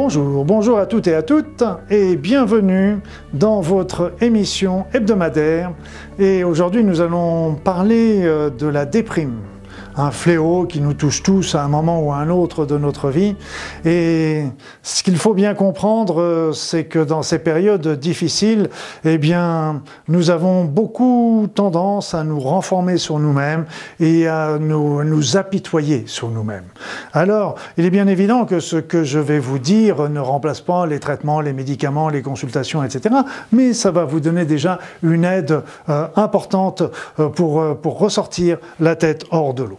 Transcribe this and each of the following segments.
Bonjour, bonjour à toutes et à toutes et bienvenue dans votre émission hebdomadaire. Et aujourd'hui nous allons parler euh, de la déprime un fléau qui nous touche tous à un moment ou à un autre de notre vie. Et ce qu'il faut bien comprendre, c'est que dans ces périodes difficiles, eh bien, nous avons beaucoup tendance à nous renformer sur nous-mêmes et à nous, nous apitoyer sur nous-mêmes. Alors, il est bien évident que ce que je vais vous dire ne remplace pas les traitements, les médicaments, les consultations, etc. Mais ça va vous donner déjà une aide euh, importante euh, pour, euh, pour ressortir la tête hors de l'eau.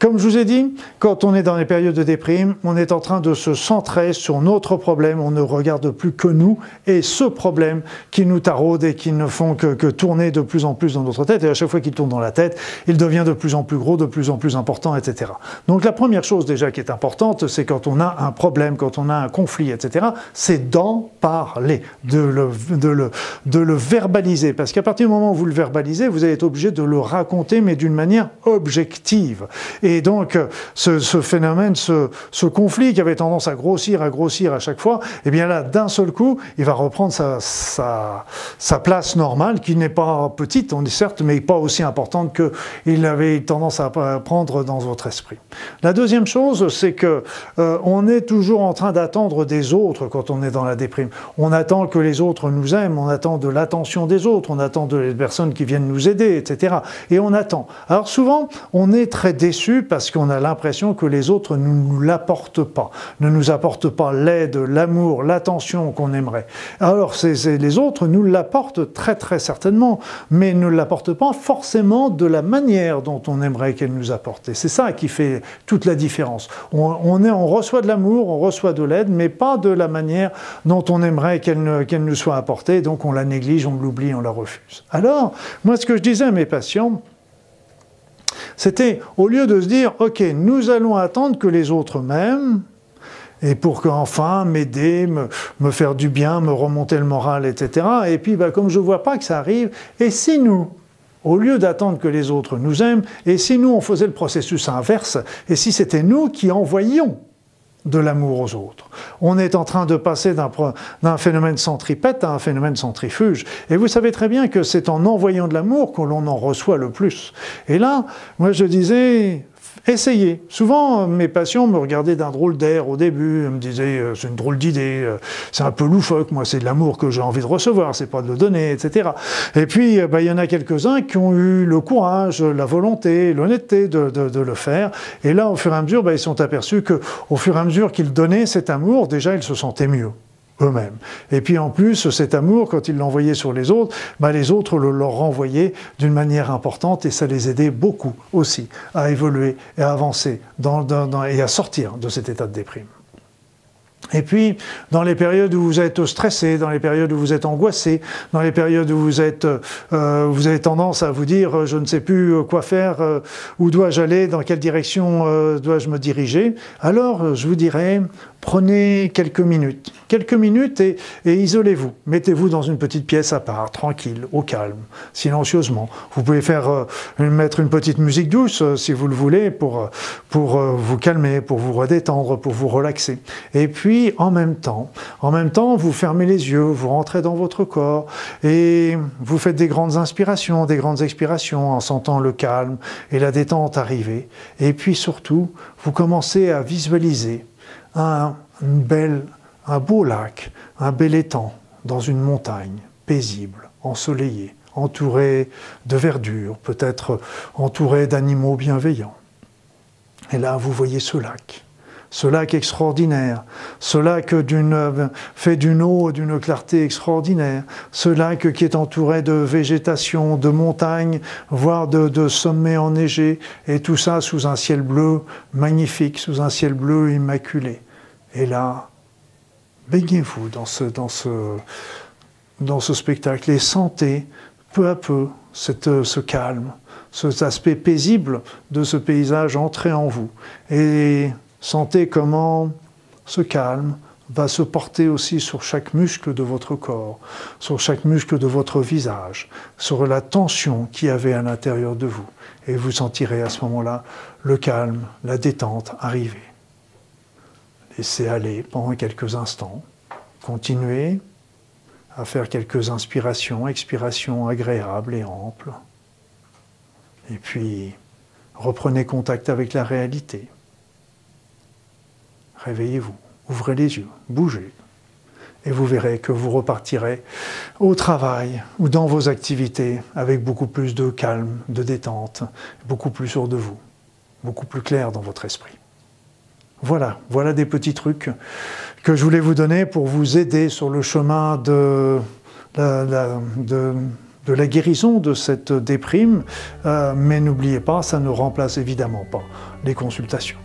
Comme je vous ai dit, quand on est dans les périodes de déprime, on est en train de se centrer sur notre problème, on ne regarde plus que nous et ce problème qui nous taraude et qui ne font que, tourner de plus en plus dans notre tête. Et à chaque fois qu'il tourne dans la tête, il devient de plus en plus gros, de plus en plus important, etc. Donc la première chose déjà qui est importante, c'est quand on a un problème, quand on a un conflit, etc., c'est d'en parler, de le, verbaliser. Parce qu'à partir du moment où vous le verbalisez, vous allez être obligé de le raconter, mais d'une manière objective. Donc, ce, phénomène, ce, conflit qui avait tendance à grossir, à grossir à chaque fois, eh bien là, d'un seul coup, il va reprendre sa, place normale, qui n'est pas petite, on est certes, mais pas aussi importante qu'il avait tendance à prendre dans votre esprit. La deuxième chose, c'est que euh, on est toujours en train d'attendre des autres quand on est dans la déprime. On attend que les autres nous aiment, on attend de l'attention des autres, on attend de personnes qui viennent nous aider, etc. Et on attend. Alors souvent, on est très déçu parce qu'on a l'impression que les autres ne nous l'apportent pas, ne nous apportent pas l'aide, l'amour, l'attention qu'on aimerait. Alors les autres nous l'apportent très très certainement, mais ne l'apportent pas forcément de la manière dont on aimerait qu'elle nous apporte. C'est ça qui fait toute la différence. On, reçoit de l'amour, on reçoit de l'aide, mais pas de la manière dont on aimerait qu'elle nous soit apportée, donc on la néglige, on l'oublie, on la refuse. Alors, moi ce que je disais à mes patients, c'était au lieu de se dire, OK, nous allons attendre que les autres m'aiment, et pour qu'enfin m'aider, me, faire du bien, me remonter le moral, etc. Et puis, bah, comme je ne vois pas que ça arrive, et si nous, au lieu d'attendre que les autres nous aiment, et si nous, on faisait le processus inverse, et si c'était nous qui envoyions de l'amour aux autres? On est en train de passer d'un phénomène centripète à un phénomène centrifuge. Et vous savez très bien que c'est en envoyant de l'amour que l'on en reçoit le plus. Et là, moi je disais, Essayez. Souvent, mes patients me regardaient d'un drôle d'air au début, me disaient euh, c'est une drôle d'idée, euh, c'est un peu loufoque, moi c'est de l'amour que j'ai envie de recevoir, c'est pas de le donner, etc. Et puis, euh, bah, il y en a quelques-uns qui ont eu le courage, la volonté, l'honnêteté de, le faire. Et là, au fur et à mesure, bah, ils sont aperçus que, au fur et à mesure qu'ils donnaient cet amour, déjà ils se sentaient mieux eux-mêmes. Et puis en plus, cet amour, quand ils l'envoyaient sur les autres, bah, les autres le leur renvoyaient d'une manière importante et ça les aidait beaucoup aussi à évoluer et à avancer et à sortir de cet état de déprime. Et puis, dans les périodes où vous êtes stressé, dans les périodes où vous êtes angoissé, dans les périodes où vous, êtes, euh, vous avez tendance à vous dire je ne sais plus quoi faire, euh, où dois-je aller, dans quelle direction euh, dois-je me diriger, alors je vous dirais Prenez quelques minutes, quelques minutes et, isolez-vous. Mettez-vous dans une petite pièce à part, tranquille, au calme, silencieusement. Vous pouvez faire euh, mettre une petite musique douce euh, si vous le voulez pour, euh, pour vous calmer, pour vous redétendre, pour vous relaxer. Et puis en même temps, en même temps, vous fermez les yeux, vous rentrez dans votre corps et vous faites des grandes inspirations, des grandes expirations en sentant le calme et la détente arriver. Et puis surtout, vous commencez à visualiser un, bel, un beau lac, un bel étang dans une montagne paisible, ensoleillée, entouré de verdure, peut-être entouré d'animaux bienveillants. Et là, vous voyez ce lac, ce lac extraordinaire, ce lac fait d'une eau, d'une clarté extraordinaire, ce lac qui est entouré de végétation, de montagnes, voire de, de sommets enneigés, et tout ça sous un ciel bleu magnifique, sous un ciel bleu immaculé. Et là, baignez-vous dans ce, dans, ce, dans ce spectacle et sentez peu à peu cette, ce calme, cet aspect paisible de ce paysage entrer en vous. Et sentez comment ce calme va se porter aussi sur chaque muscle de votre corps, sur chaque muscle de votre visage, sur la tension qu'il y avait à l'intérieur de vous. Et vous sentirez à ce moment-là le calme, la détente arriver laissez aller pendant quelques instants. Continuez à faire quelques inspirations, expirations agréables et amples. Et puis, reprenez contact avec la réalité. Réveillez-vous, ouvrez les yeux, bougez. Et vous verrez que vous repartirez au travail ou dans vos activités avec beaucoup plus de calme, de détente, beaucoup plus sûr de vous, beaucoup plus clair dans votre esprit. Voilà, voilà des petits trucs que je voulais vous donner pour vous aider sur le chemin de la, guérison de cette déprime. Euh, mais n'oubliez pas, ça ne remplace évidemment pas les consultations.